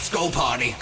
Let's go party.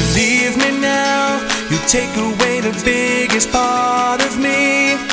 you leave me now, you take away the biggest part of me.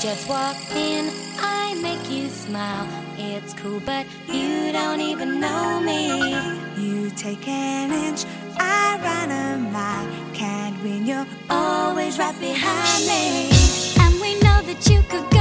Just walk in, I make you smile. It's cool, but you don't even know me. You take an inch, I run a mile. Can't win, you're Always right behind me. And we know that you could